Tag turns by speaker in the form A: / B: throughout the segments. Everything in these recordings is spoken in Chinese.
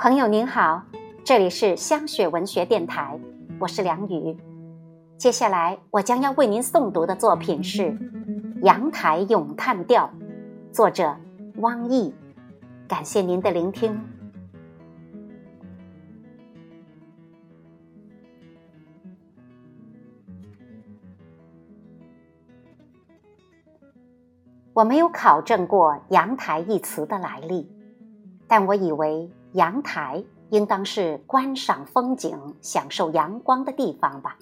A: 朋友您好，这里是香雪文学电台，我是梁宇。接下来我将要为您诵读的作品是《阳台咏叹调》，作者汪毅。感谢您的聆听。我没有考证过“阳台”一词的来历，但我以为。阳台应当是观赏风景、享受阳光的地方吧。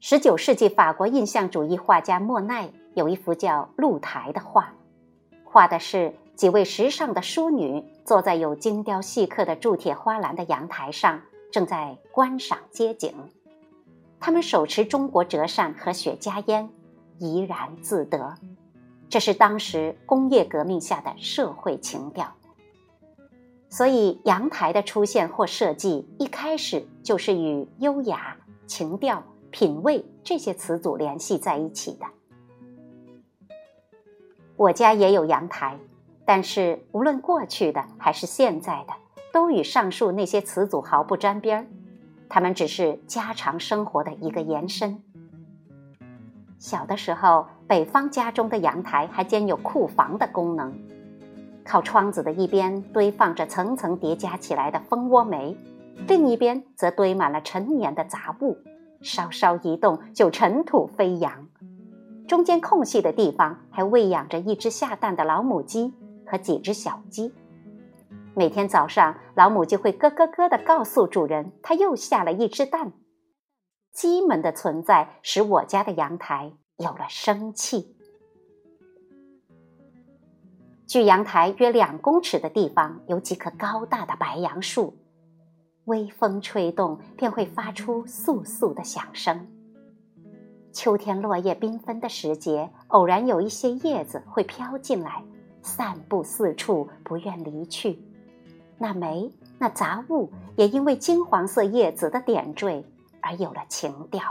A: 十九世纪法国印象主义画家莫奈有一幅叫《露台》的画，画的是几位时尚的淑女坐在有精雕细刻的铸铁花篮的阳台上，正在观赏街景。她们手持中国折扇和雪茄烟，怡然自得。这是当时工业革命下的社会情调。所以，阳台的出现或设计一开始就是与优雅、情调、品味这些词组联系在一起的。我家也有阳台，但是无论过去的还是现在的，都与上述那些词组毫不沾边儿，它们只是家常生活的一个延伸。小的时候，北方家中的阳台还兼有库房的功能。靠窗子的一边堆放着层层叠加起来的蜂窝煤，另一边则堆满了陈年的杂物，稍稍移动就尘土飞扬。中间空隙的地方还喂养着一只下蛋的老母鸡和几只小鸡。每天早上，老母鸡会咯咯咯地告诉主人，它又下了一只蛋。鸡们的存在使我家的阳台有了生气。距阳台约两公尺的地方有几棵高大的白杨树，微风吹动便会发出簌簌的响声。秋天落叶缤纷的时节，偶然有一些叶子会飘进来，散布四处，不愿离去。那煤、那杂物也因为金黄色叶子的点缀而有了情调。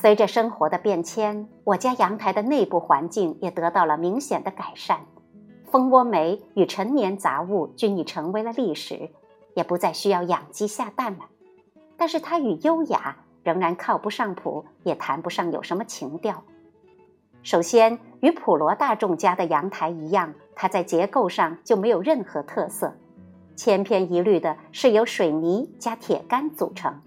A: 随着生活的变迁，我家阳台的内部环境也得到了明显的改善。蜂窝煤与陈年杂物均已成为了历史，也不再需要养鸡下蛋了。但是它与优雅仍然靠不上谱，也谈不上有什么情调。首先，与普罗大众家的阳台一样，它在结构上就没有任何特色，千篇一律的是由水泥加铁杆组成。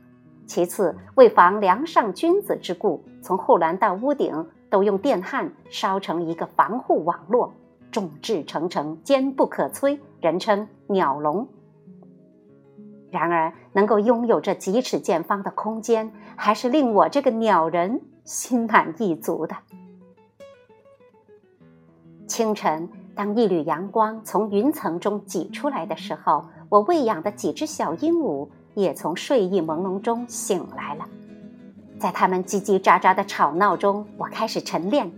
A: 其次，为防梁上君子之故，从护栏到屋顶都用电焊烧成一个防护网络，众志成城，坚不可摧，人称“鸟笼”。然而，能够拥有这几尺见方的空间，还是令我这个鸟人心满意足的。清晨，当一缕阳光从云层中挤出来的时候，我喂养的几只小鹦鹉。也从睡意朦胧中醒来了，在他们叽叽喳喳的吵闹中，我开始晨练。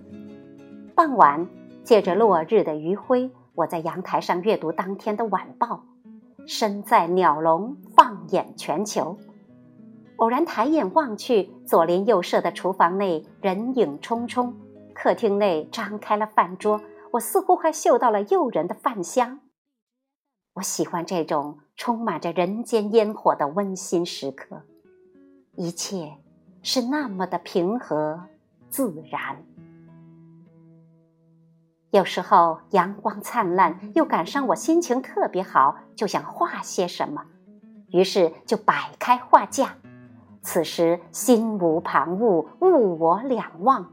A: 傍晚，借着落日的余晖，我在阳台上阅读当天的晚报。身在鸟笼，放眼全球，偶然抬眼望去，左邻右舍的厨房内人影匆匆，客厅内张开了饭桌，我似乎还嗅到了诱人的饭香。我喜欢这种充满着人间烟火的温馨时刻，一切是那么的平和自然。有时候阳光灿烂，又赶上我心情特别好，就想画些什么，于是就摆开画架。此时心无旁骛，物我两忘，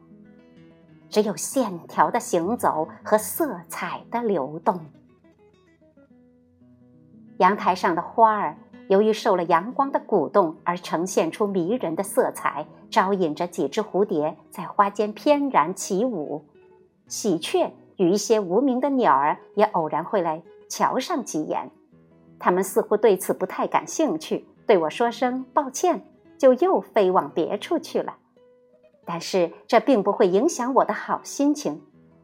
A: 只有线条的行走和色彩的流动。阳台上的花儿，由于受了阳光的鼓动而呈现出迷人的色彩，招引着几只蝴蝶在花间翩然起舞。喜鹊与一些无名的鸟儿也偶然会来瞧上几眼，它们似乎对此不太感兴趣，对我说声抱歉，就又飞往别处去了。但是这并不会影响我的好心情。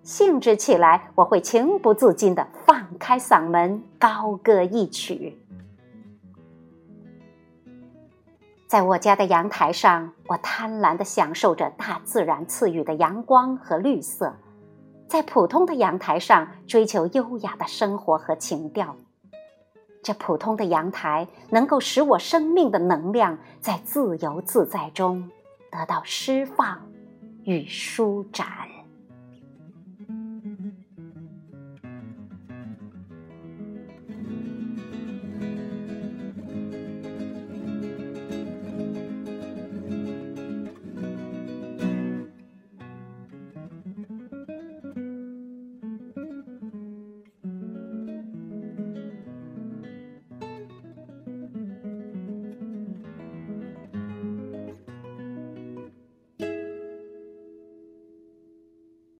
A: 兴致起来，我会情不自禁地放开嗓门高歌一曲。在我家的阳台上，我贪婪地享受着大自然赐予的阳光和绿色。在普通的阳台上追求优雅的生活和情调。这普通的阳台能够使我生命的能量在自由自在中得到释放与舒展。